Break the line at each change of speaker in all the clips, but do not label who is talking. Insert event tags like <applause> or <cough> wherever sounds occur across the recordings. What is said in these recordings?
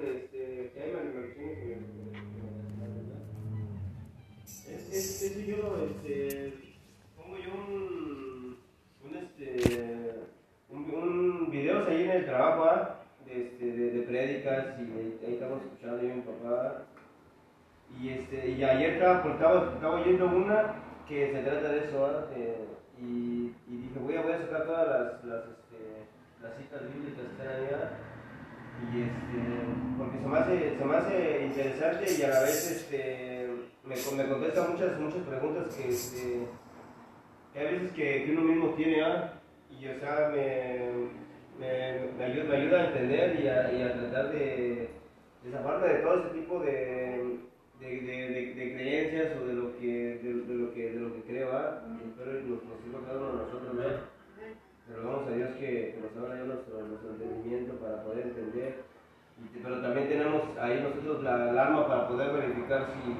que, este, que hay que es, es, es yo, este, pongo yo un, un, este, un, un videos ahí en el trabajo, ¿ah? de, este, de, de prédicas, y ahí, ahí estamos escuchando yo mi papá. Y, este, y ayer estaba, estaba, estaba oyendo una que se trata de eso. De- y, y dije, voy a, voy a sacar todas las, las, este, las citas bíblicas que están ahí, ¿ah? Y este, porque se me hace, se me hace interesante y a la vez este, me, me contesta muchas, muchas preguntas que, este, que hay veces que, que uno mismo tiene, ¿ah? y o sea, me, me, me ayuda, me ayuda a entender y a, y a tratar de, de zafarme de todo ese tipo de, de, de, creencias o de lo que, de, lo que, de lo que creo, ¿ah? y espero que nos, nos sirva cada uno de nosotros, ¿no? Pero vamos a Dios que, nos abra nuestro, nuestro entendimiento para poder entender. Te- pero también tenemos ahí nosotros la, la arma para poder verificar si,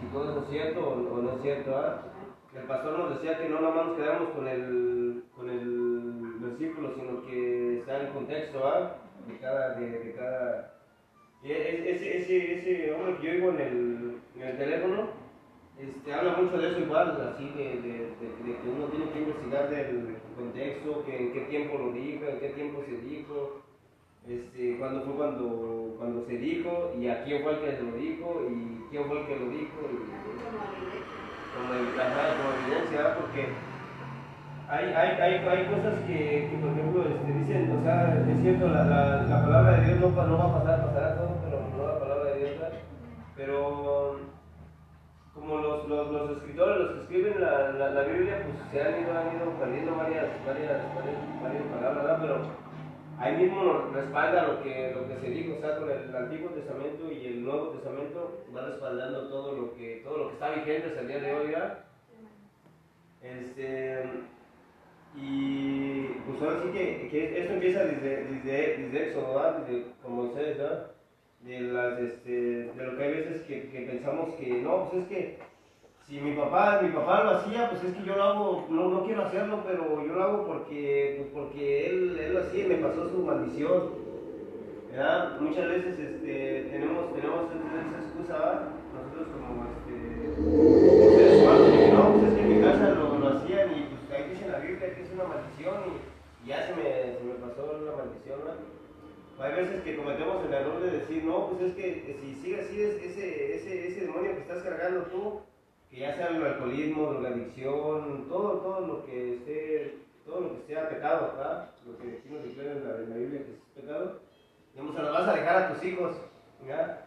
si todo es cierto o, no es cierto. ¿ah? El pastor nos decía que no nada más nos quedamos con el, con el versículo, sino que está el contexto ¿ah? de cada... De, de cada y e- ese, ese, ese hombre que yo oigo en el, en el teléfono, este, habla mucho de eso igual, así de, de, de- de que uno tiene que investigar del contexto, que en qué tiempo lo dijo, en qué tiempo se dijo, este, cuándo fue cuando, cuando se dijo, y a quién fue el que lo dijo, y quién fue el que lo dijo, y como, evidencia, porque hay, hay, hay, hay cosas que, que, por ejemplo, este, dicen, o sea, es cierto, la, la, la palabra de Dios no, no va a pasar, pasará todo, pero no la palabra de Dios, ¿verdad? pero como los, los, los escritores, los que escriben la, la, la Biblia, pues se han ido, han ido perdiendo varias, varias, varias, varias palabras. Pero ahí mismo respalda lo que, lo que se dijo, o sea, con el Antiguo Testamento y el Nuevo Testamento va respaldando todo lo que, todo lo que está vigente hasta el día de hoy, ¿verdad? Este, y pues ahora sí que, que esto empieza desde, desde, desde Éxodo, ¿verdad? Desde, con Moisés, ¿verdad? De, las, este, de lo que hay veces que, que pensamos que no, pues es que si mi papá, mi papá lo hacía, pues es que yo lo hago, no, no quiero hacerlo, pero yo lo hago porque, pues porque él, él lo hacía y me pasó su maldición. ¿verdad? Muchas veces este, tenemos, tenemos esa excusa, nosotros como este, seres humanos, que no, pues es que en mi casa lo, lo hacían y pues ahí dice en la Biblia que es una maldición y, ya se me, se me pasó la maldición. Hay veces que cometemos el error de decir, no, pues es que si sigue así es ese, ese, ese demonio que estás cargando tú, que ya sea el alcoholismo, drogadicción, todo, todo lo que esté, todo lo que sea pecado, ¿verdad? Lo que declara en la, en la Biblia que es pecado, digamos, se lo vas a dejar a tus hijos, ¿ya?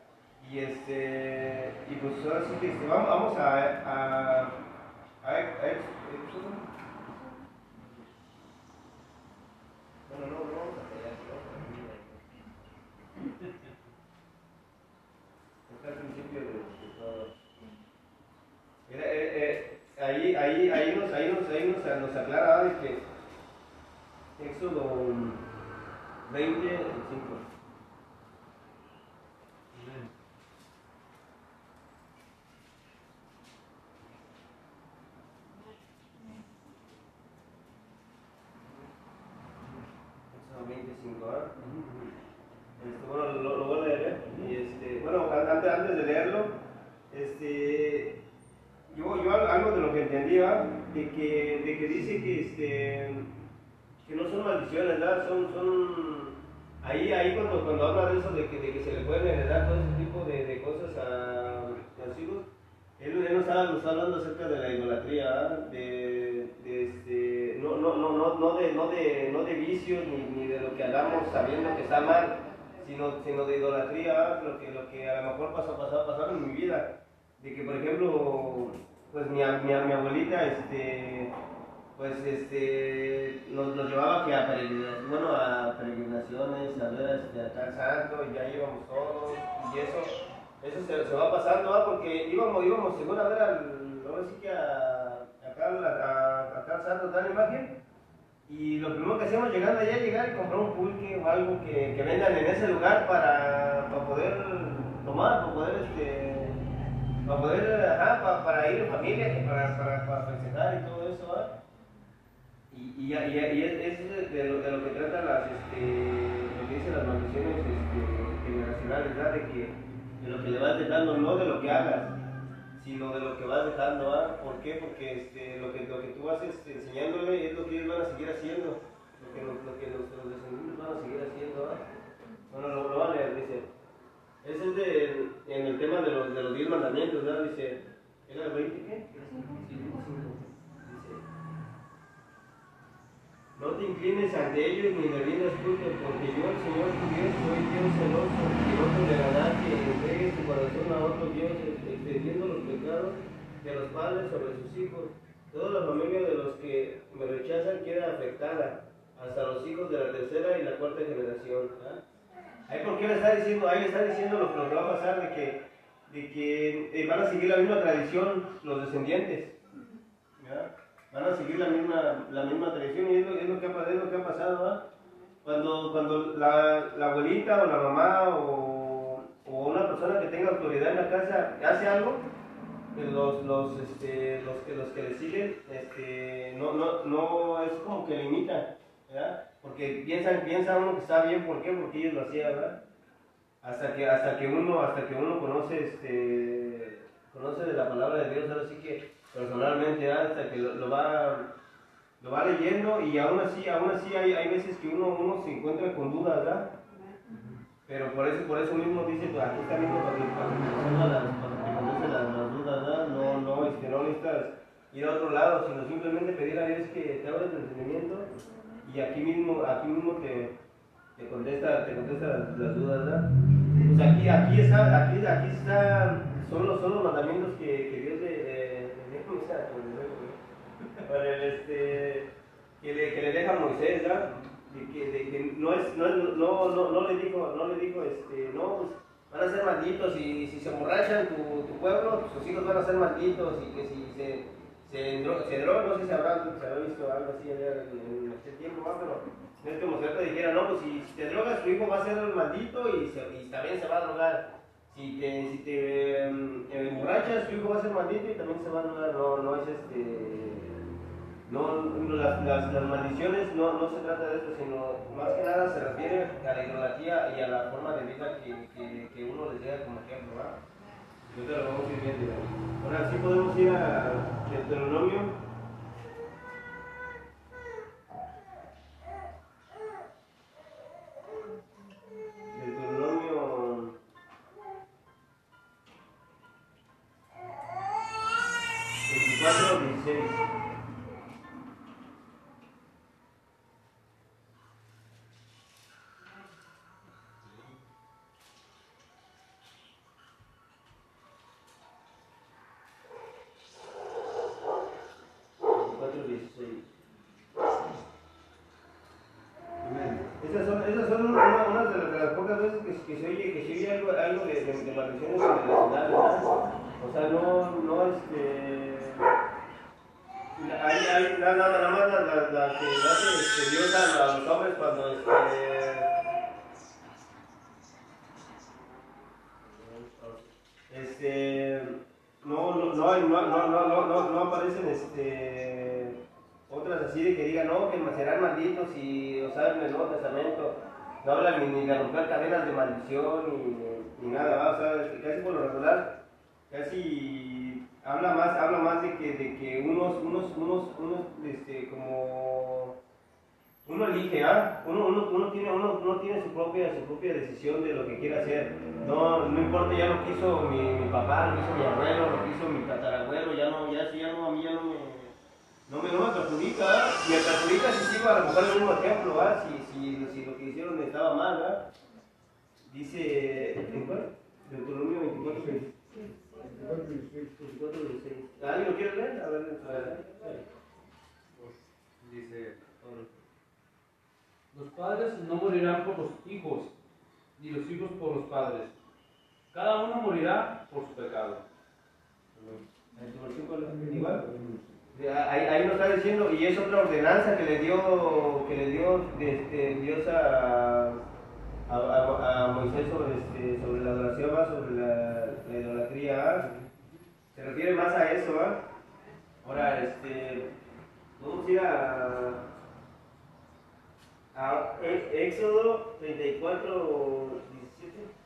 Y este, y pues ahora sí que este, vamos, a, a, a, a, a- bueno, no, ¿no? Está al principio de, de todo. Mira, eh, eh, ahí, ahí, ahí, nos, ahí, nos, ahí nos, nos aclara de que Éxodo 20, 5. Éxodo 25, ¿ah? Este, bueno, lo, lo este, bueno, an- antes, antes de leerlo, este, yo, yo al- algo de lo que entendía, de que, de que dice que, este, que no son maldiciones, ¿verdad? Son, son, ahí, ahí cuando, cuando habla de eso, de que, de que se le pueden heredar todo ese tipo de, de cosas a, los hijos, él, él nos, está, nos está hablando acerca de la idolatría, de, de este, no, no, no, no, de, no, de, no de vicios ni, ni de lo que hagamos sabiendo que está mal, sino, sino de idolatría, lo que, lo que a lo mejor pasó, pasó, pasaron en mi vida. De que, por ejemplo, pues mi, mi, mi abuelita, este, pues este, nos, nos llevaba que a, peregrinaciones, bueno, a peregrinaciones, a ver este, a tal santo, y ya íbamos todos, y eso, eso se, se va pasando, porque íbamos, íbamos según a ver al, ahora sí que a, a tal santo, tal imagen, y lo primero que hacíamos llegando allá, llegar y comprar un pulque o algo que, que vendan en ese lugar para, para poder tomar, para poder, este, para poder, ajá, para, para ir en familia, para, para, para festejar y todo eso. Y, y, y, y es, de lo, de lo que trata las, este, lo que dicen las maldiciones este, generacionales, ¿verdad? De que de lo que le vas dejando, no de lo que hagas, sino de lo que vas dejando, ¿ah? ¿Por qué? Porque este, lo, que, lo que tú vas este, enseñándole es lo que ellos van a seguir haciendo, lo que, lo, que los, los descendientes van a seguir haciendo, ¿ah? Bueno, lo, lo a leer, dice. Ese es de, en el tema de los, de los diez mandamientos, ¿verdad? Dice, ¿era el 20 qué? Sí, 25. Dice, no te inclines ante ellos ni le rindas culto, porque yo, el Señor tu Dios, soy Dios celoso, y no tolerará que entregues tu corazón a otro Dios, extendiendo los pecados de los padres sobre sus hijos. Toda la familia de los que me rechazan queda afectada, hasta los hijos de la tercera y la cuarta generación. ¿ah? Ahí por qué le está diciendo, ahí le está diciendo lo que nos va a pasar de que, de que eh, van a seguir la misma tradición los descendientes. Van a seguir la misma, la misma tradición y es lo, es lo que, ha, es lo que ha pasado. ¿va? Cuando, cuando la, la, abuelita o la mamá o, o, una persona que tenga autoridad en la casa hace algo, pues los, los, este, los, que, los que le siguen este, no, no, no es como que limitan. ¿verdad? Porque piensan, piensa uno que está bien, ¿por qué? Porque ellos lo hacían, ¿verdad? Hasta que, hasta que uno, hasta que uno conoce, este, conoce de la palabra de Dios, ahora sí que personalmente, hasta que lo, lo, va, lo va leyendo y aún así, aún así hay, hay veces que uno, uno se encuentra con dudas, ¿verdad? Pero por eso, por eso mismo dice, pues aquí está mismo para que conoce las, las dudas, ¿verdad? No, no, este, no necesitas ir a otro lado, sino simplemente pedir a Dios que te abra el entendimiento y aquí mismo, aquí mismo te, te contesta, te contesta las, las, dudas, ¿verdad? Pues aquí, aquí está, aquí, aquí está, son los, son los mandamientos que, que Dios le, eh, le, este, que, le, que le deja a Moisés, ¿verdad? De que, de que no, es, no, no, no, no, le dijo, no le dijo, este, no, pues van a ser malditos y si se emborrachan tu, tu pueblo, sus hijos van a ser malditos y que si se, se, se droga, no sé si habrá, se habrá visto algo así en, en este tiempo, ¿va? pero no es como si te dijera, no, pues si, si, te drogas, tu hijo va a ser maldito y, también se va a drogar. Si te, si te um, emborrachas, tu hijo va a ser maldito y también se va a drogar. No, no es este. No, las, las, las, maldiciones no, no se trata de eso, sino más que nada se refiere a la idolatría y a la forma de vida que, que, uno les llega como ejemplo. ¿verdad? Lo vamos a ir viendo. Ahora sí podemos ir a. Deuteronomio son, una, de, las, pocas veces que, se oye, que se oye algo, de, de, de maldiciones internacionales. O sea, no, no, este... Hay, hay nada, nada más la, la, que hace este, Dios a, los hombres cuando este... Este... No, no, no, no, no, no, no, no, aparecen este otras así de que digan, no, que serán malditos y usaron el Nuevo Testamento. No hablan ni, ni de romper cadenas de maldición ni, ni nada, o sea, casi por lo regular, casi habla más, habla más de que, de que unos, unos, unos, unos, este, como uno elige, ¿ah? Uno, uno, uno, tiene, uno, uno tiene su propia, su propia decisión de lo que quiere hacer. No, no importa ya lo que hizo mi, mi papá, lo que hizo mi abuelo, lo que hizo mi tatarabuelo, ya no, ya, ya no, a mí ya no no me, no me perjudica, ¿verdad? Me perjudica si sigo a lo mejor el mismo ejemplo, ¿verdad? Si, si, si lo que hicieron estaba mal, ¿verdad? Dice, ¿en cuál? Deuteronomio 24, 6. 24, 16. ¿Alguien lo quiere leer? A ver, a ver.
Dice, los padres no morirán por los hijos, ni los hijos por los padres. Cada uno morirá por su pecado.
¿En tu versión igual? Ahí, ahí, nos está diciendo, y es otra ordenanza que le dio, que le dio este, Dios a, Moisés sobre, este, sobre la adoración, sobre la, la idolatría. Se refiere más a eso. ¿va? Ahora, este, vamos a ir a, a Éxodo 34, 17.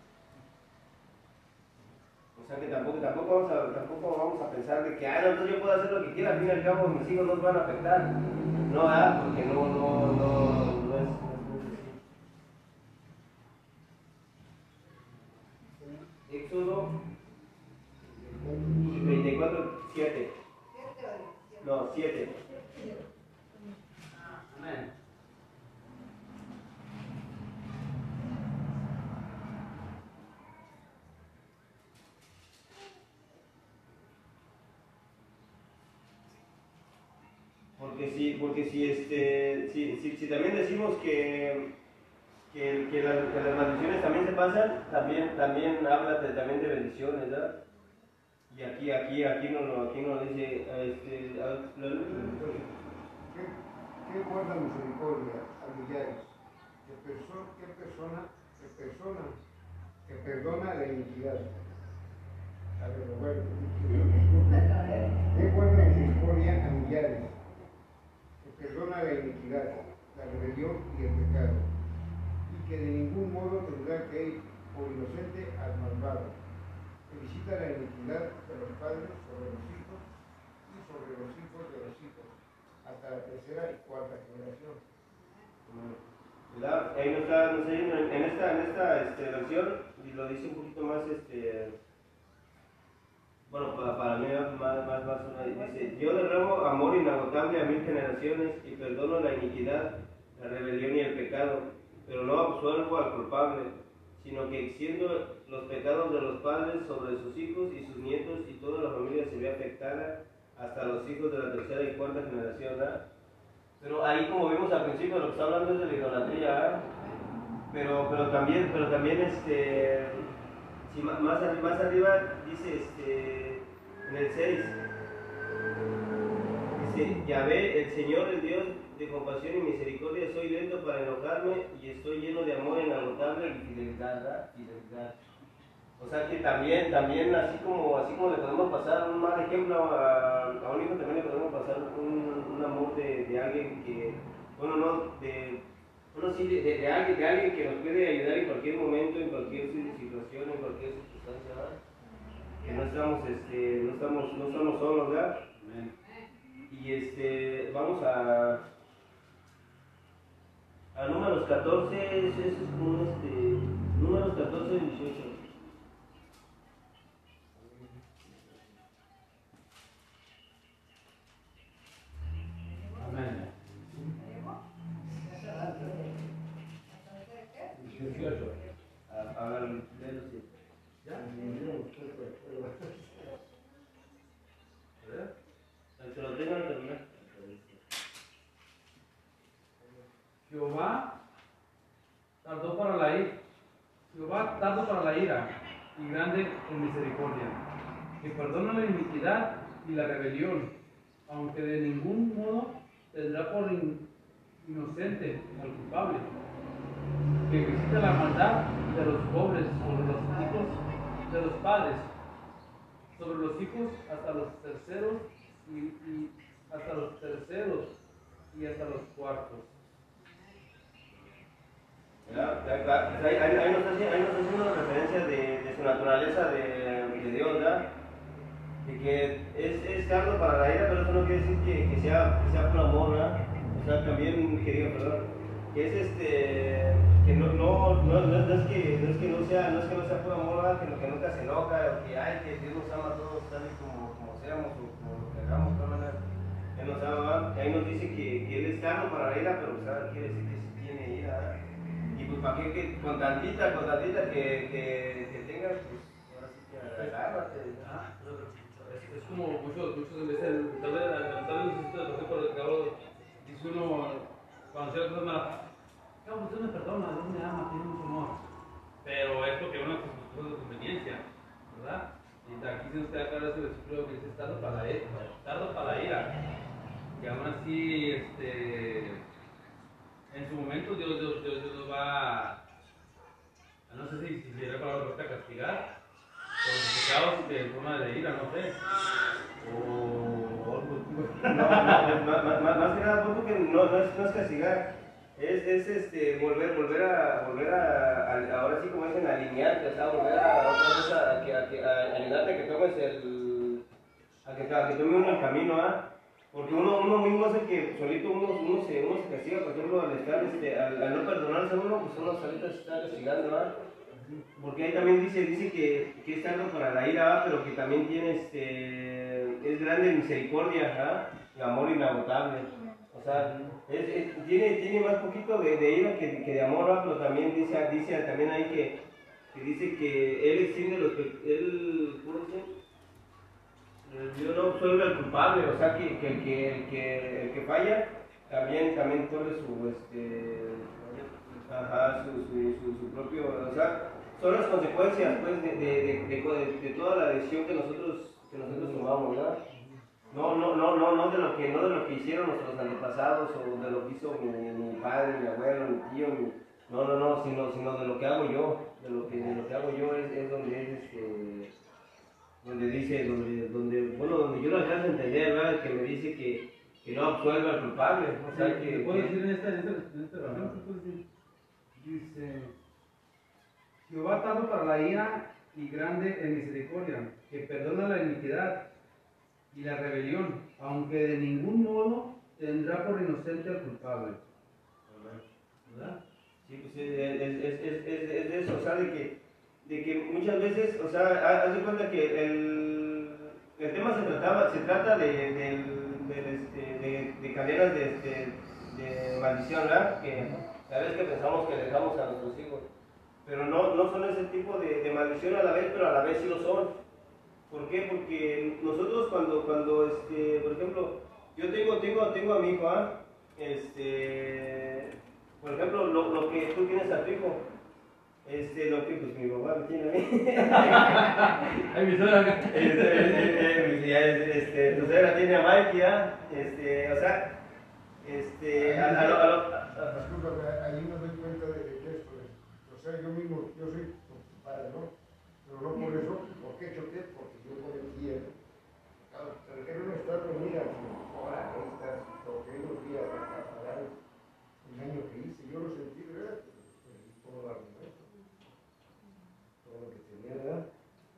Sea que tampoco, tampoco, vamos a, tampoco vamos a pensar de que, ah, entonces yo puedo hacer lo que quiera, al fin y al cabo mis hijos no van a afectar. No, ah, porque no, no, no, no es así. Éxodo 24, 7. No, 7.
Amén.
Porque si, porque si, este, si, si, si también decimos que, que, que, las, que las maldiciones también se pasan, también, habla de, también de bendiciones, ¿verdad? Y aquí, aquí, aquí no lo, aquí no dice, este,
¿Qué, qué guarda misericordia a millares? ¿Qué, perso- qué persona, qué persona que perdona la iniquidad? A ver, Roberto, ¿qué guarda misericordia a millares? Que perdona la iniquidad, la rebelión y el pecado, y que de ningún modo tendrá que por inocente al malvado, que visita la iniquidad de los padres sobre los hijos y sobre los hijos de los hijos hasta la tercera y cuarta generación.
Ahí no está, no sé, en esta, en esta este, versión, lo dice un poquito más, este, bueno, para, para mí más, más, más, una- dice, yo derramo amor inagotable a mil generaciones y perdono la iniquidad, la rebelión y el pecado, pero no absuelvo al culpable, sino que extiendo los pecados de los padres sobre sus hijos y sus nietos y toda la familia se ve afectada hasta los hijos de la tercera y cuarta generación, ¿verdad? Pero ahí como vimos al principio lo que está hablando es de la idolatría, ¿verdad? pero, pero también, pero también este, si más, más arriba dice este, en el 6, dice, Yahvé, el Señor, el Dios de compasión y misericordia, soy lento para enojarme y estoy lleno de amor inagotable y fidelidad, ¿verdad? Fidelidad. O sea que también, también así como, así como le podemos pasar un mal ejemplo a, a un hijo, también le podemos pasar un, un amor de, de alguien que, bueno, no, de, bueno, sí, de, de- de alguien, de alguien que nos puede ayudar en cualquier momento, en cualquier si- situación, en cualquier circunstancia, ¿verdad? Que no estamos, este, no estamos, no estamos solos, ¿verdad? Y este, vamos a, a números 14, ese es como este, números 14 y 18.
Amén. 18.
A, a ver, léelo, sí.
¿Ya? ¿Verdad?
El que lo tenga al terminar.
Jehová tardó para la ira. Jehová tardó para la ira y grande en misericordia, que perdona la iniquidad la rebelión, aunque de ningún modo tendrá por in- inocente al culpable, que visita la maldad de los pobres sobre los hijos de los padres, sobre los hijos hasta los terceros y, y hasta los terceros y hasta los cuartos.
¿Verdad? Ya, ya, Ahí, ahí- ahí nos está haciendo, ahí nos está haciendo una referencia de, de su naturaleza de, de Dios, ¿verdad? De que es, es tardo para la ira, pero eso no quiere decir que, que sea, que sea por amor, ¿verdad? O sea, también, querido, perdón, que es este, que no, no, no, no, no es que, no es que no sea, no es que no sea por amor, ¿verdad? Que, que nunca se enoja, o que, ay, que Dios nos ama a todos tal y como, como seamos, o como lo que hagamos, de todas maneras. Él nos ama, ¿verdad? Ahí nos dice que, que Él es tardo para la ira, pero, ¿sabes? Quiere decir que sí tiene ira, ¿verdad? Y pues para qué que con tantita, con tantita que, que, que tengas, pues ahora sí que agárrate.
Ah, Es, es como muchos, muchos veces, tal vez, tal vez necesito de por el cabo, dice uno, cuando se cosas malas, cabo, usted me perdona, Dios me ama, tiene mucho amor. Pero es porque uno cosas de conveniencia, ¿verdad? Y aquí se nos queda claro ese versículo que dice, tardo para la ira, para la ira. Y aún así, este, en su momento Dios, Dios, Dios, va a, no sé si, si la palabra correcta, castigar, pecados de forma de ira, no sé. O, algo
No, más, que nada, porque no, no, es, no es castigar, Es, es este, volver, volver a, volver a, a- ahora sí como dicen, alinearte, o sea, volver a, otra vez a, a que, a, que, a ayudarte a que tomes el, a que, a que tome uno el camino, ¿ah? Porque uno, uno mismo es el que solito uno, uno, se, uno se castiga, por ejemplo, al estar, este, al, al no perdonarse a uno, pues uno solito se está castigando, ¿ah? Porque ahí también dice, dice que, que es algo para la ira, pero que también tiene, este, es grande misericordia. Y amor inagotable. O sea, tiene, tiene más poquito de, ira que, que de amor, ¿ah? pero también dice, dice también ahí que, que dice que él extiende los él, ¿cómo dice? Yo no soy el culpable, o sea, que, que, que, que, el que falla también, también corre su, este, ajá, su, su, su, su propio, o sea, son las consecuencias, pues, de, de, de, de- toda la decisión que nosotros, que nosotros tomamos, ¿verdad? No, no, no, no, no de lo que, no de lo que hicieron nuestros antepasados o de lo que hizo mi, mi padre, mi abuelo, mi tío, mi- no, no, no, sino, sino de lo que hago yo, de lo que, de lo que hago yo es, es donde es este, donde dice, donde, donde, bueno, donde yo lo alcanzo a entender, ¿verdad? Que me dice que, que no absuelve al culpable, o sea, que,
¿Puedo decir en esta, en esta, en esta puedo decir? Dice, Jehová tardo para la ira y grande en misericordia, que perdona la iniquidad y la rebelión, aunque de ningún modo tendrá por inocente al culpable. ¿Verdad?
Sí, pues es, es, es, es, es- es de eso, o sea, de que, de que muchas veces, o sea, ha- haz de cuenta que el, el tema se, trataba, se trata de, del, este, de, de cadenas de, de maldición, ¿verdad? Que a veces que pensamos que dejamos a nuestros hijos, pero no, no son ese tipo de, de maldición a la vez, pero a la vez sí lo son. ¿Por qué? Porque nosotros cuando, cuando este, por ejemplo, yo tengo, tengo, tengo a mi hijo, ¿ah? Este, por ejemplo, lo, lo que tú tienes a tu hijo, este, lo que pues mi papá me tiene a mí. <laughs>
Ay, mi suegra
este, eh, eh, ya, este, tu suegra tiene a Mikey, ¿ah? Este, o sea, este, a, a a a-
doy cuenta de que esto es. O sea, yo mismo, yo soy tu padre, ¿no? Pero no por eso, ¿por qué choqué? Porque yo cometí el. Claro, pero que no está reunida, ahora estas, lo que unos días para pagar el daño que hice, yo lo sentí, ¿verdad? Perdí todo el argumento, todo lo que tenía, ¿verdad?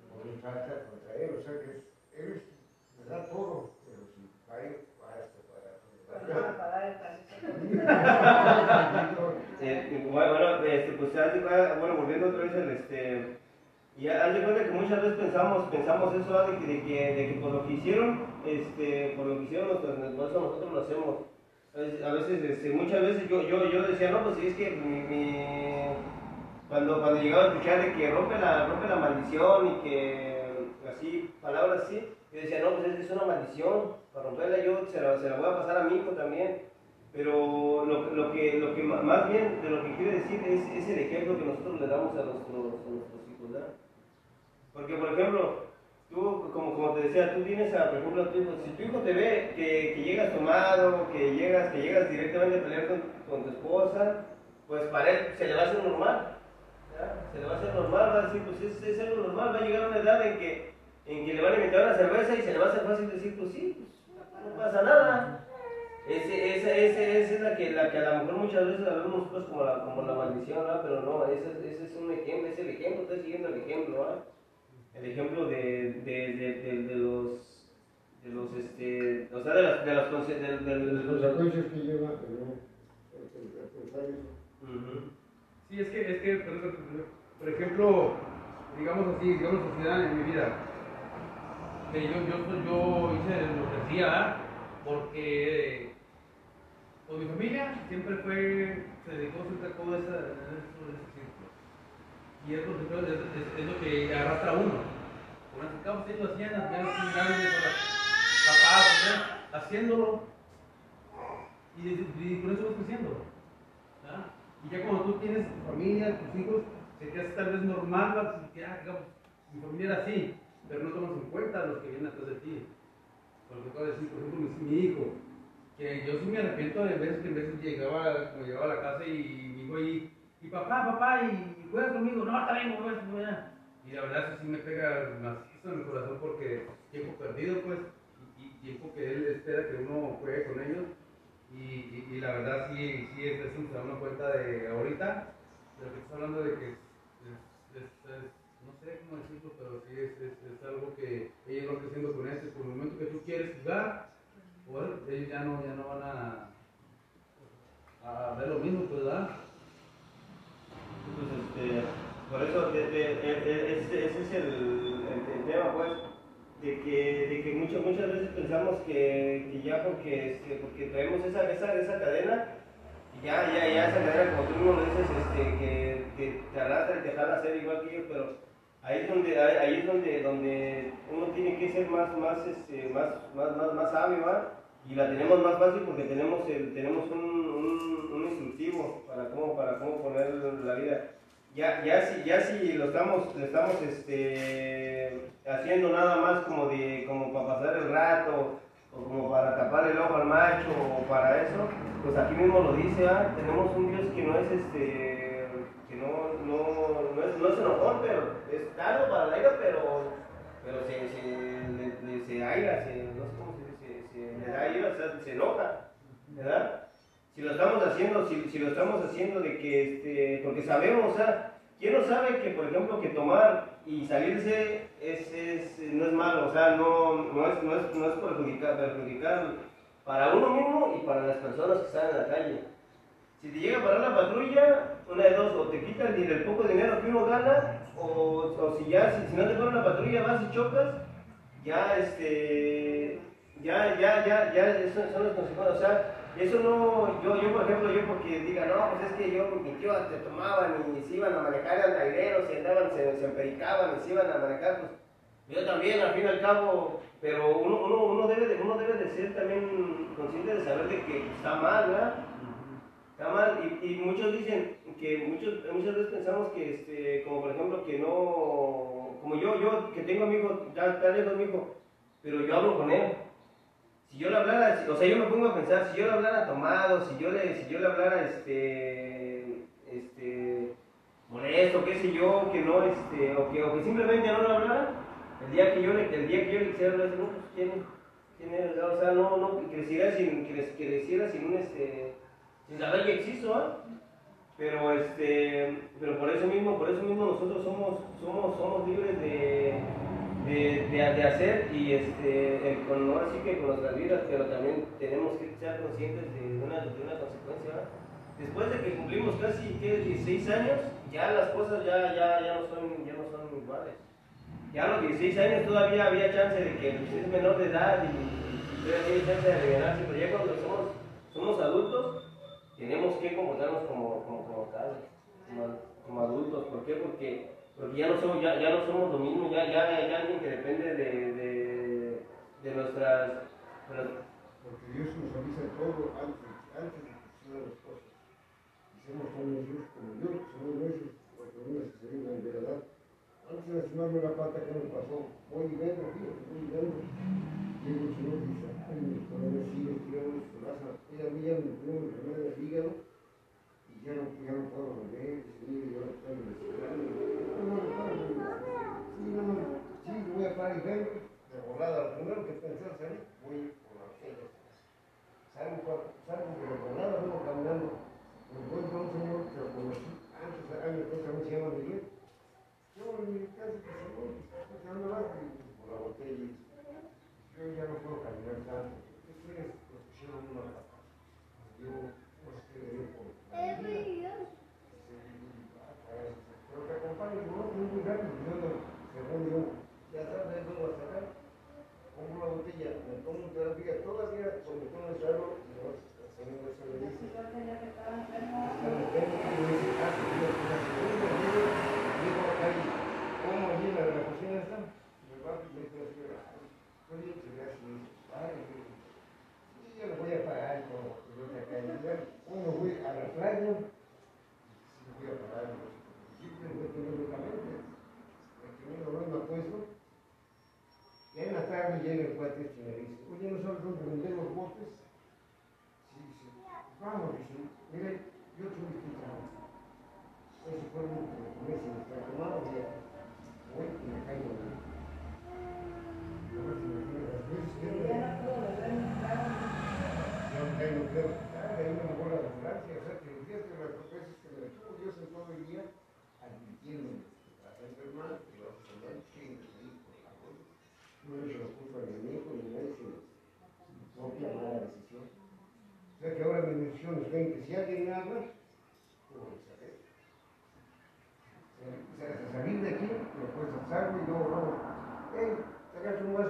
No me falta contra él, o sea que es, él me da todo, pero si va a ir, va a esto, para. <laughs>
Pues bueno, volviendo otra vez al este, y haz de cuenta que muchas veces pensamos, pensamos eso de que, de que, de que por lo que hicieron, este, por lo que hicieron nosotros, nosotros lo hacemos. A veces, este, muchas veces yo, yo, yo decía, no, pues sí, es que mi- cuando, cuando llegaba a escuchar de que rompe la, rompe la maldición y que así, palabras así, yo decía, no, pues es, es una maldición, para romperla yo se la, se la voy a pasar a mi hijo también. Pero lo, lo que, lo que más bien de lo que quiere decir es, es el ejemplo que nosotros le damos a nuestros, hijos, ¿verdad? Porque, por ejemplo, tú, como, como te decía, tú tienes a, por a tu hijo, si tu hijo te ve que, que llegas tomado, que llegas, que llegas directamente a pelear con, tu esposa, pues para él se le va a hacer normal. Se le va a hacer normal, va a decir, pues es, es algo normal, va a llegar una edad en que, en que le van a invitar una cerveza y se le va a hacer fácil decir, pues sí, pues no pasa nada. Ese, esa, ese, esa es la que, la que a lo mejor muchas veces la vemos nosotros como la, como la maldición, ¿verdad? Pero no, ese, es- ese es un ejemplo, es el ejemplo, estoy siguiendo el ejemplo, ¿verdad? El ejemplo de, de, de, de, de los, de los, este, o sea, de las, de las,
consecuencias que lleva.
Sí, es que, es que, por ejemplo, digamos así, digamos sociedad en mi vida, que yo, yo, yo hice lo que hacía, porque pues, mi familia siempre fue, se dedicó a todo ese, ese círculo. Y es lo, que, es, lo que arrastra a uno. Por eso, cabo, ustedes lo hacían, las veces papás, haciéndolo, y, y con eso vas creciendo. Y ya cuando tú tienes tu familia, tus hijos, se te hace tal vez normal, que, ah, digamos, mi familia era así, pero no tomas en cuenta los que vienen atrás de ti. Porque acabo de decir, por ejemplo, mi, mi hijo, que yo sí me arrepiento de veces que a llegaba, como llegaba a la casa y mi hijo y, papá, papá, y juegas conmigo, no, está bien, juegas conmigo ya. Y la verdad eso sí me pega macizo en el corazón porque tiempo perdido, pues, y, tiempo que él espera que uno juegue con ellos, Y, la verdad sí, sí es, se da una cuenta de ahorita, de lo que estás hablando de que es, no sé cómo decirlo, pero sí es algo que ellos van creciendo con eso, por el momento que tú quieres jugar, pues, ellos ya no, ya no van a, ver lo mismo, pues, ¿verdad?
Pues, este, por eso, de- de- ese, es el, el- tema, pues, de que, de que muchas, muchas veces pensamos que, que ya porque, este, porque traemos esa, esa, esa cadena, ya, ya, ya esa cadena, como tú mismo dices, este, que, te arrastra y te a ser igual que ellos, pero ahí es donde, ahí, es donde, donde uno tiene que ser más, más, este, más, más, más, más sabio, ¿va? y la tenemos más fácil porque tenemos, el, tenemos un, un, instructivo para cómo, para cómo poner la vida. Ya, ya, si, ya si lo estamos, estamos este, haciendo nada más como, de, como para pasar el rato, o como para tapar el ojo al macho, o para eso, pues aquí mismo lo dice, ¿ah? tenemos un Dios que no es este, que no, no, no es, no es enojón, pero tardo para la ira, pero, pero se, se, le- le- se aira, se, no sé cómo se se, se le da o sea, se enoja, ¿verdad? Si lo estamos haciendo, si, si lo estamos haciendo de que, este, porque sabemos, o sea, ¿quién no sabe que, por ejemplo, que tomar y salirse es, es, no es malo, o sea, no, no es, no es, no es perjudicar, perjudicar para uno mismo y para las personas que están en la calle. Si te llega a parar la patrulla, una de dos, o te quitan el, poco dinero que uno gana, o, o si ya, si, no te para la patrulla, vas y chocas, ya, este, ya, ya, ya, ya, eso son las consecuencias, o sea, eso no, yo, yo por ejemplo, yo porque diga, no, pues es que yo mi tío te tomaban y se iban a manejar al aireros y andaban, se, se empericaban y se iban a manejar, pues yo también, al fin y al cabo, pero uno, uno, uno, debe, de, uno debe de ser también consciente de saber de que está mal, ¿verdad? Está mal, y, y muchos dicen que muchos, muchas veces pensamos que, este, como por ejemplo, que no, como yo, yo que tengo amigos, ya está lejos mi hijo, pero yo hablo con él. Si yo le hablara, o sea, yo me pongo a pensar, si yo le hablara tomado, si yo le, si yo le hablara, este, este, molesto, qué sé yo, que no, este, o que, o que simplemente no le hablara, el día que yo le, el día que yo le quisiera hablar, no, pues, ¿quién? O sea, no, no, creciera sin, creciera sin un, este, sin saber que existo, ¿ah? Pero este, pero por eso mismo, por eso mismo nosotros somos, somos, somos libres de, de, de, de hacer y este, el- con, ahora sí que con nuestras vidas, pero también tenemos que ser conscientes de una, de una consecuencia. ¿verdad? Después de que cumplimos casi ¿qué? 16 años, ya las cosas ya, ya, ya, no son, ya no son iguales. Ya a los 16 años todavía había chance de que pues, es menor de edad y, y todavía tiene chance de revelarse, pero ya cuando somos, somos adultos, tenemos que comportarnos como, como, como tal, como, como adultos. ¿Por qué? Porque, porque ya, no somos, ya, ya no somos lo mismo, ya, ya hay alguien que depende de, de, de nuestras... las-
Porque Dios nos avisa todo antes, antes de que sucedan las cosas. Y somos como Dios, como Dios, somos nuestros, porque no se serían de verdad. Antes de lastimarme la pata, ¿qué me pasó? Voy vengo, tío, voy vengo. Llega el Señor y dice, ay, mi corazón sigue tirando su raza. Ella a mí ya me tuvo una enfermedad del hígado y ya no, ya no puedo beber, sí, yo no puedo respirar. No, no, no, no, sí, no, sí, voy a parar y vengo. De volada, lo primero que pensé hacer, voy por la botella. Salgo, salgo de la volada, vengo caminando. Me encuentro a un señor que lo conocí antes, años, que también se llama Miguel. Yo en mi casa, que se voy, ¿dónde vas? Y, Por la botella. Yo ya no puedo caminar tanto. ¿Qué quieres? Pues pusieron una pata. Yo, pues, que le dio por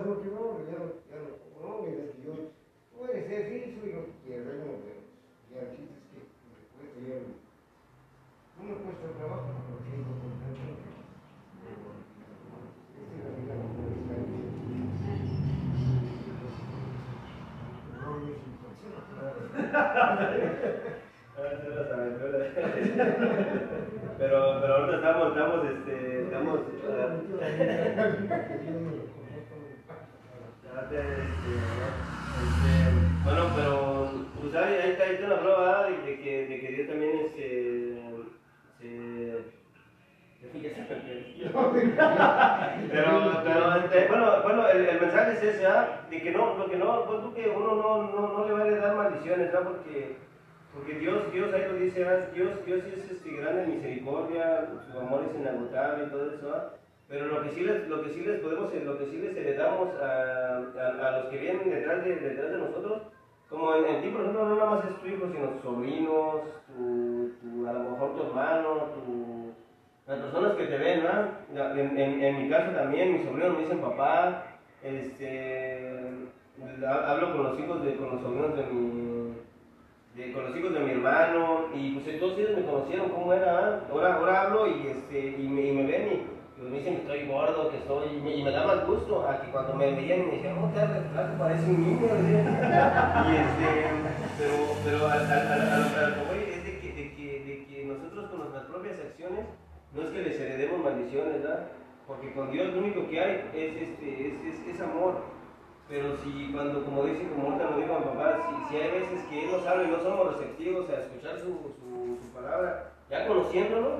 руки в я porque Dios, Dios ahí lo dice. Dios, Dios es este, grande en misericordia, su amor es inagotable y todo eso. Pero lo que sí les, lo que sí les podemos, lo que sí les heredamos a, a, a los que vienen detrás de, detrás de nosotros, como en, ti, por ejemplo, no nada más es tu hijo, sino tus sobrinos, tu, tu, a lo mejor tu hermano, tu, las personas que te ven, ¿no? En, en, en, mi caso también, mis sobrinos me dicen papá, este, hablo con los hijos de, con los sobrinos de mi, con los hijos de mi hermano, y pues todos ellos me conocieron cómo era, ahora, ahora hablo y, este, y, me, ven y pues me dicen que estoy gordo, que estoy, y me, da más gusto a que cuando me veían me decían, oh, te retrato, parece un niño, y este, pero, pero a, lo que voy es de que, de, que, de que nosotros con nuestras propias acciones, no es que les heredemos maldiciones, ¿verdad? Porque con Dios lo único que hay es, este, es, es, es amor. Pero si cuando, como dice, como ahorita lo dijo mi papá, si, hay veces que Él nos habla y no somos receptivos a escuchar su, su, palabra, ya conociéndolo,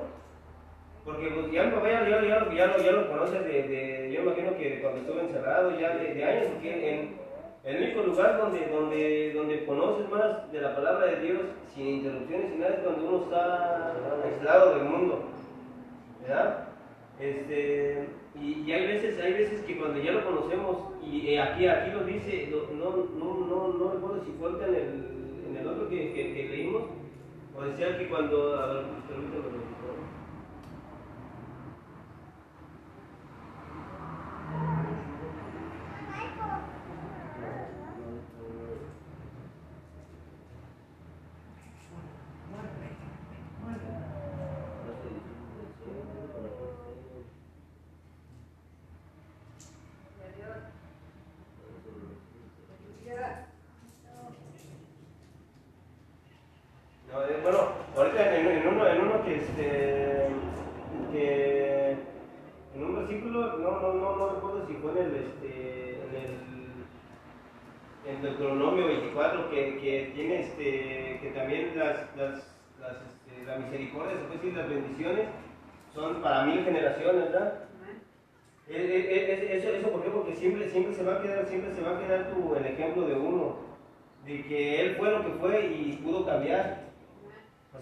porque pues, ya mi papá ya, ya, ya, ya, lo, ya lo conoce de, de, yo imagino que cuando estuve encerrado ya de, años, en, el único lugar donde, donde, donde conoces más de la palabra de Dios sin interrupciones y nada es cuando uno está aislado del mundo, ¿verdad? Este, y, y, hay veces, hay veces que cuando ya lo conocemos, y eh, aquí, aquí lo dice, no, no, no, no recuerdo si fue en el, en el otro que, que, leímos, o decía que cuando, a ver, Este, que en un versículo, no, no, no, no recuerdo si fue en el, este, en el, en Deuteronomio 24, que, que tiene, este, que también las, las, las este, la misericordia, se puede decir, las bendiciones son para mil generaciones, ¿verdad? Eh, eh, eh, eso, eso ¿por? Porque siempre, siempre se va a quedar, siempre se va a quedar tu, el ejemplo de uno, de que él fue lo que fue y pudo cambiar.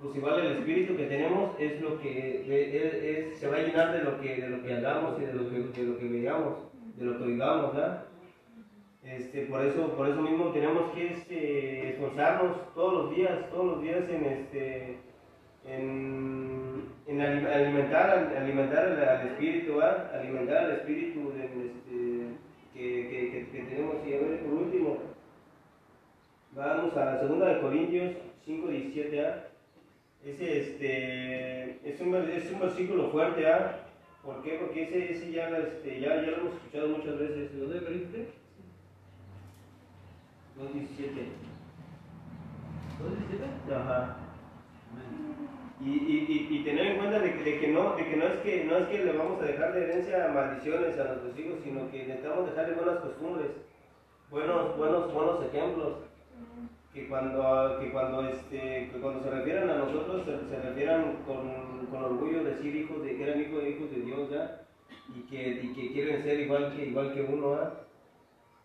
pues igual el espíritu que tenemos es lo que es, se va a llenar de lo que, de lo que hagamos y de lo que, de lo que veamos, de lo que digamos, ¿verdad? Este, por eso, por eso mismo tenemos que este, esforzarnos todos los días, todos los días en este, en, en alimentar, alimentar al, espíritu, ¿verdad? alimentar al espíritu este, que, que, que, tenemos y a ver por último. Vamos a la segunda de Corintios 5, 17 ¿ah? Ese este, es, un, es un versículo fuerte, ¿ah? ¿Por qué? Porque ese, ese ya, este, ya, ya lo hemos escuchado muchas veces. ¿De dónde Corintios? 2.17.
¿2.17?
Ajá. Y, y, y, tener en cuenta de, de, que no, de que no es que no es que le vamos a dejar de herencia maldiciones a nuestros hijos, sino que necesitamos dejarle buenas costumbres, buenos, buenos, buenos ejemplos. Que cuando, que cuando, este, que cuando se refieran a nosotros, se, se refieran con, con, orgullo decir hijos de, que eran hijos, hijos de Dios ya, y que, y que quieren ser igual que, igual que uno. ¿ah?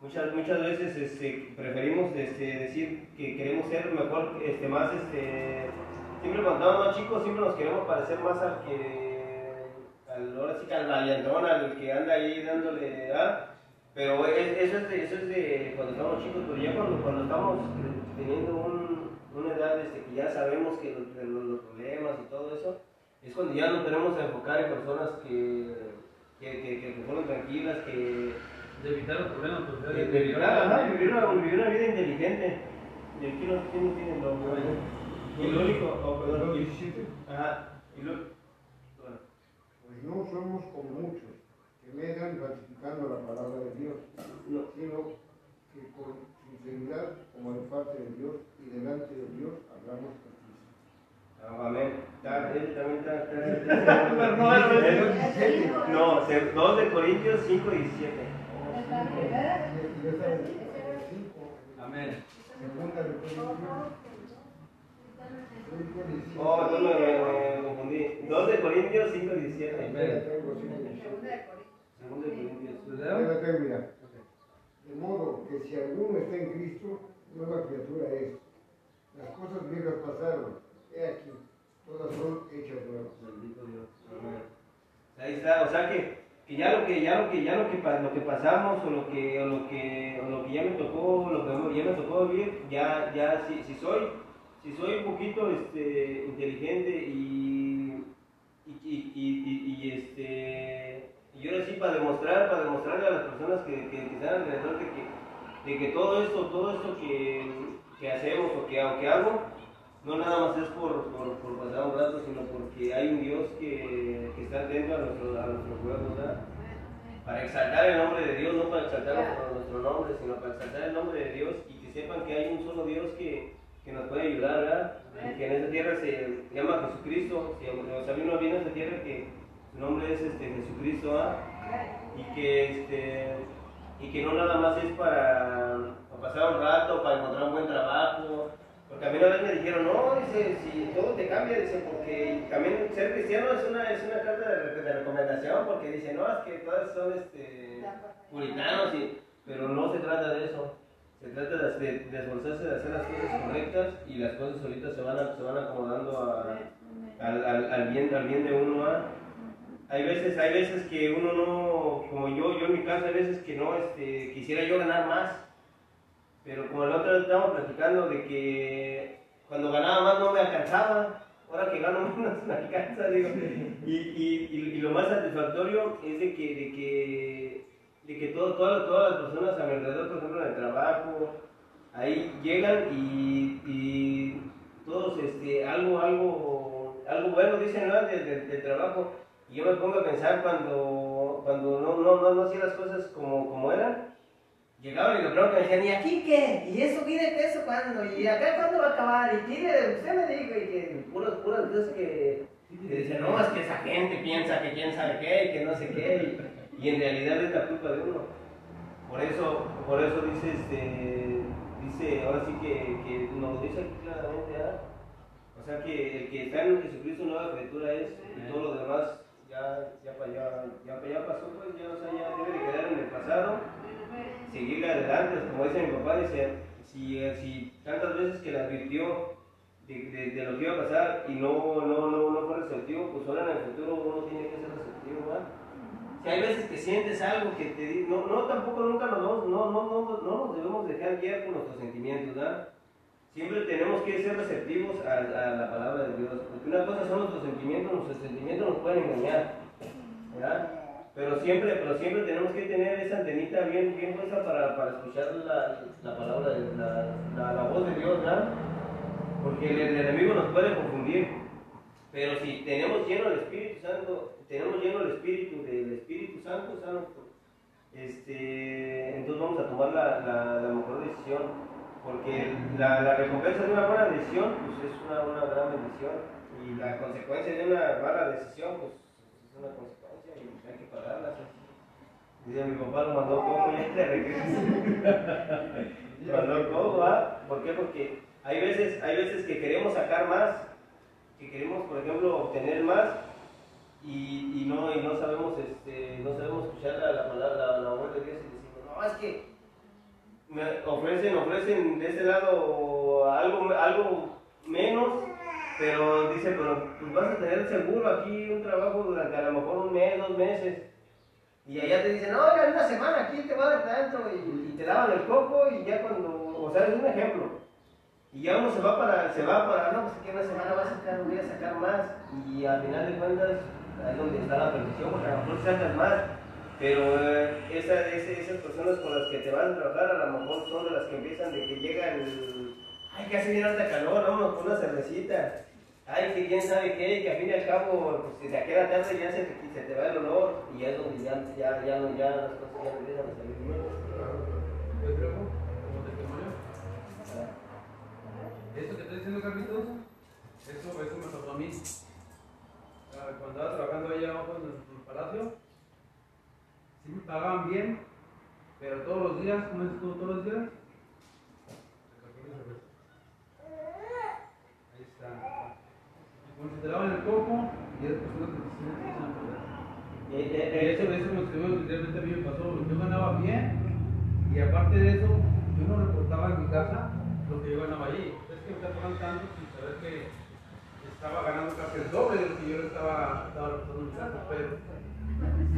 Muchas, muchas veces este, preferimos este, decir que queremos ser mejor, este, más, este, siempre cuando estamos chicos, siempre nos queremos parecer más al que, al, ahora sí que al valientón, al que anda ahí dándole, ¿ah? Pero eso, es de, eso es de cuando estamos chicos, pero ya cuando, cuando estamos teniendo un, una edad este, que ya sabemos que los, los, problemas y todo eso, es cuando ya nos tenemos que enfocar en personas que, que, que, que fueron tranquilas, que
de evitar los problemas, pues,
de, de evitar, ajá, vivir, una, vivir una vida inteligente. Y aquí no tiene, tiene lo, y lo único, oh, perdón, 17. Ajá, y lo,
bueno. Pues no somos como muchos que medan falsificando la palabra de Dios, no. sino que con como de parte de Dios y delante de Dios, hablamos
Amén. También está. No, 2 de Corintios 5, 17.
Amén.
Oh, no me, me confundí. 2 de Corintios 5, 17. Amén. Segundo de Corintios.
De modo que si alguno está en Cristo, nueva criatura es. Las cosas viejas pasaron. He aquí, todas son hechas nuevas.
Bendito Dios. Ahí está, o sea que que ya lo que ya lo que ya lo que lo que pasamos o lo que o lo que o lo que ya me tocó lo que ya me tocó vivir ya ya si, si soy si soy un poquito este inteligente y y, y, y, este y ahora sí para demostrar para demostrarle a las personas que, que, están alrededor de que, de que todo esto todo esto que, que hacemos o que, o que hago no nada más es por, por, por, pasar un rato, sino porque hay un Dios que, que está atento a nuestro, a nuestro pueblo, ¿verdad? Para exaltar el nombre de Dios, no para exaltar nuestro nombre, sino para exaltar el nombre de Dios y que sepan que hay un solo Dios que, que nos puede ayudar, ¿verdad? Y que en esta tierra se llama Jesucristo. Si, o sea, uno viene a esta tierra que su nombre es este, Jesucristo, ¿verdad? Y que, este, y que no nada más es para, para pasar un rato, para encontrar un buen trabajo porque a mí una vez me dijeron, no, dice, si todo te cambia, dice, porque también ser cristiano es una, es una carta de, de recomendación, porque dice, no, es que todas son este, puritanos, y, pero no se trata de eso. Se trata de, de, esforzarse de hacer las cosas correctas y las cosas solitas se van, se van acomodando a, al, al, al, bien, al bien de uno. ¿ah? Hay veces, hay veces que uno no, como yo, yo en mi caso, hay veces que no, este, quisiera yo ganar más pero como el otro día estábamos platicando de que cuando ganaba más no me alcanzaba, ahora que gano <laughs> menos me alcanza, digo. Y, y, y, lo más satisfactorio es de que, de que, de que todo, todas, todas las personas a mi alrededor, por ejemplo en el trabajo, ahí llegan y, y todos este, algo, algo, algo bueno dicen ¿no? del, del, trabajo. Y yo me pongo a pensar cuando, cuando no, no, no, no hacía las cosas como, como eran Llegaban y lo primero que me decían, ¿y aquí qué? ¿Y eso de eso cuándo? ¿Y acá cuándo va a acabar? ¿Y quién usted me dijo? Y que puras, puras cosas que, que decían, no, es que esa gente piensa que quién sabe qué, y que no sé qué, y, en realidad es la culpa de uno. Por eso, por eso dice, este, dice, ahora sí que, que nos dice aquí claramente, ¿ah? o sea que el que está en Jesucristo nueva criatura es, y todo lo demás ya, ya, ya, ya pasó, pues ya, o sea, ya debe de quedar en el pasado seguirle adelante, como dice mi papá, dice, si, si tantas veces que le advirtió de, lo que iba a pasar y no, no, no, no fue receptivo, pues ahora en el futuro uno tiene que ser receptivo, ¿verdad? Si hay veces que sientes algo que te no, no, tampoco nunca nos, no, no, no, no nos debemos dejar guiar por nuestros sentimientos, ¿verdad? Siempre tenemos que ser receptivos a, la palabra de Dios, porque una cosa son nuestros sentimientos, nuestros sentimientos nos pueden engañar, ¿verdad? Pero siempre, pero siempre tenemos que tener esa antenita bien, bien puesta para, para escuchar la, la palabra, la, la, voz de Dios, ¿verdad? Porque el, enemigo nos puede confundir. Pero si tenemos lleno el Espíritu Santo, tenemos lleno el Espíritu del Espíritu Santo, este, entonces vamos a tomar la mejor decisión. Porque la, la, recompensa de una buena decisión pues es una, una gran bendición. Y la consecuencia de una mala decisión, pues es una consecuencia y hay que pagarla. Dice mi papá lo mandó como y ya te regresa. <laughs> mandó como, ¿va? ¿Por qué? Porque hay veces, hay veces que queremos sacar más, que queremos, por ejemplo, obtener más y, y no, y no sabemos, este, no sabemos escuchar la, la palabra, la, voz de Dios y decimos, no, es que me ofrecen, ofrecen de ese lado algo, algo menos, pero dice, pero pues vas a tener seguro aquí un trabajo durante a lo mejor un mes, dos meses. Y allá te dicen, no, ya una semana aquí te va a dar tanto, y, te daban el coco, y ya cuando, o sea, es un ejemplo. Y ya uno se va para, se va para, no, pues aquí una semana vas a sacar, voy a sacar más, y al final de cuentas, ahí es donde está la perdición, porque a lo mejor sacas más, pero eh, esa, ese- esas personas con las que te van a trabajar a lo mejor son de las que empiezan de que llega el, ay, que hace bien alta calor, vámonos con una cervecita, ay, que quién sabe qué, que al fin y al cabo, pues de aquí a la tarde ya se te, se te va el olor, y ya es donde ya, ya, ya, ya las cosas ya empiezan a salir bien.
Yo creo, como testimonio. Eso que está diciendo Carlitos, eso, eso me pasó a mí. Ah, Cuando estaba trabajando allá abajo en el palacio, sí me pagaban bien, pero todos los días, ¿cómo dices tú? Todos los días. Ahí está. Te daban el coco y es personas que se.
Eh,
eso, es lo que a mí me pasó. Yo ganaba bien y aparte de eso, yo no reportaba en mi casa lo que yo ganaba allí. Es que me estaban tanto sin saber que estaba ganando casi el doble de lo que yo estaba, estaba reportando en mi casa. Pero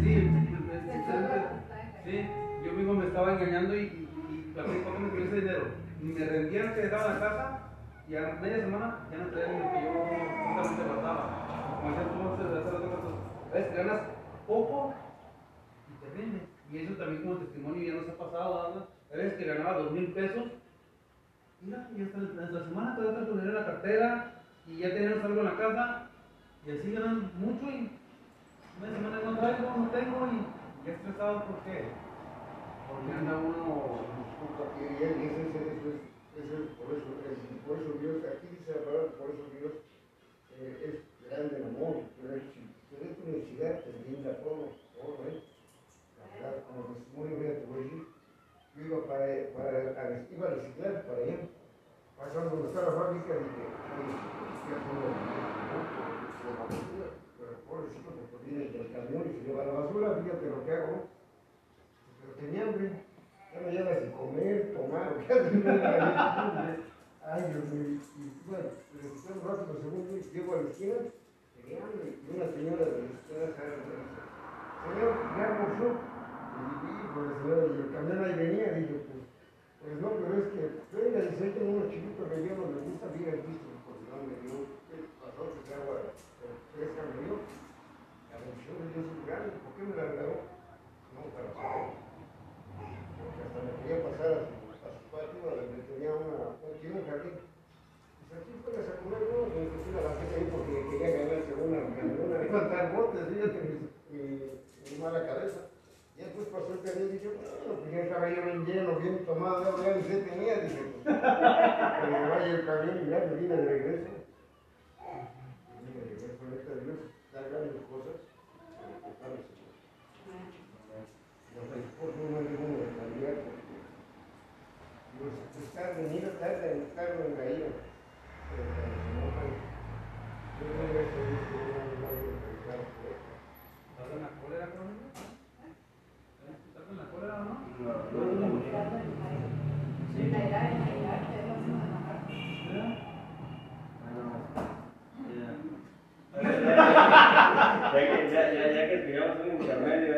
sí, yo mismo me estaba engañando y, y, y cualquier cosa me dinero. Y me rendían que daba la casa y a media semana ya no traía lo que yo justamente guardaba. Como decías tú, hace rato, ¿ves? Ganas poco y te rinde. Y eso también como testimonio ya nos ha pasado, ¿verdad? Veces que ganaba dos mil pesos. Mira, y hasta la, semana te das dinero en la cartera y ya tenemos algo en la casa y así ganan mucho y una semana no traigo, no tengo y ya estresado ¿por qué? Porque anda uno
y y ese, ese, por eso, es- por eso Dios, aquí dice la palabra, por eso Dios eh, es grande en amor, pero es, tu necesidad, te brinda todo, todo, ¿eh? La verdad, como testimonio, mira, te voy a decir, yo iba para, para, iba a reciclar para allá, pasando donde la fábrica, dije, ¿qué haciendo? ¿No? Por pobrecito, porque viene del camión y se lleva la basura, fíjate lo que hago, ¿no? Pero tenía hambre. Ya no llevas de comer, tomar, o qué haces. Ay, Dios mío. Y bueno, pero después un rato, pero según yo, llego a la esquina, tenía hambre. Y una señora de la esquina sale me Señor, ¿ya almorzó? Y dije, "Sí, pues y el camión ahí venía. Dije, pues, pues no, pero es que, venga, dice, ahí tengo unos chiquitos rellenos, me gusta, mira, visto, pues no, me dio, ¿qué pasó? Que agua fresca me dio. La bendición de Dios es grande, ¿por qué me la regaló? No, para saber porque hasta me quería pasar a su, a su patio, donde tenía una, un, tiene un jardín. Dice, aquí puedes a comer, no, me puse la banqueta ahí porque quería ganarse una, una, levantar botes, fíjate, mi, mi, mi mala cabeza. Y después pasó el camión y dije, bueno, pues ya estaba yo bien lleno, bien tomado, ya ni se tenía, dije, pues, que me vaya el camión y ya me vine de regreso. Y de regreso, neta, Dios da grandes cosas,
Ya que, ya, ya, ya que un intermedio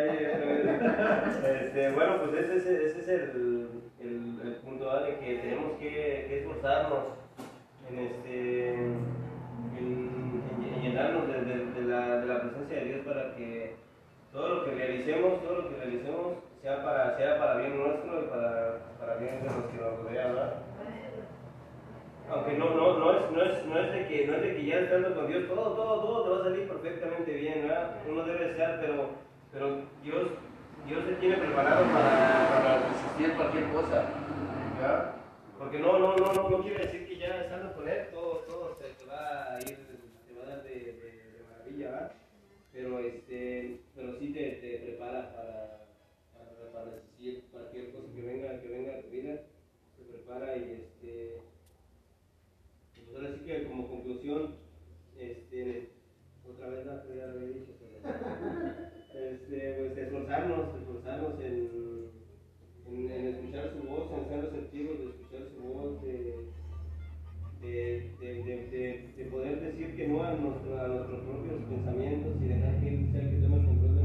este, bueno, pues ese, ese, ese es el, el, el punto ¿verdad? de que tenemos que, esforzarnos en, este, en, en- en llenarnos de, de- de la, de la presencia de Dios para que todo lo que realicemos, todo lo que realicemos sea para, sea para bien nuestro y para, para bien de los que no, no, no, es, no, es, no, es de que, no es de que ya estando con Dios todo, todo, todo te va a salir perfectamente bien, ¿verdad? Uno debe ser, pero, pero Dios, Dios se tiene preparado para, para resistir cualquier cosa, ¿verdad? Porque no, no, no, no, no quiere decir que ya estando con Él todo, todo se te va a ir, te va a dar de, de, maravilla, ¿verdad? Pero, este, pero sí te, te prepara para, para, para resistir cualquier cosa que venga, que venga a tu vida, te prepara y este ahora sí que como conclusión, este, otra vez la ya lo había dicho, pero, este, pues, esforzarnos, esforzarnos en, en, escuchar su voz, en ser receptivos, de escuchar su voz, de, de, de, poder decir que no a, nuestros propios pensamientos y dejar que él sea el que tome el control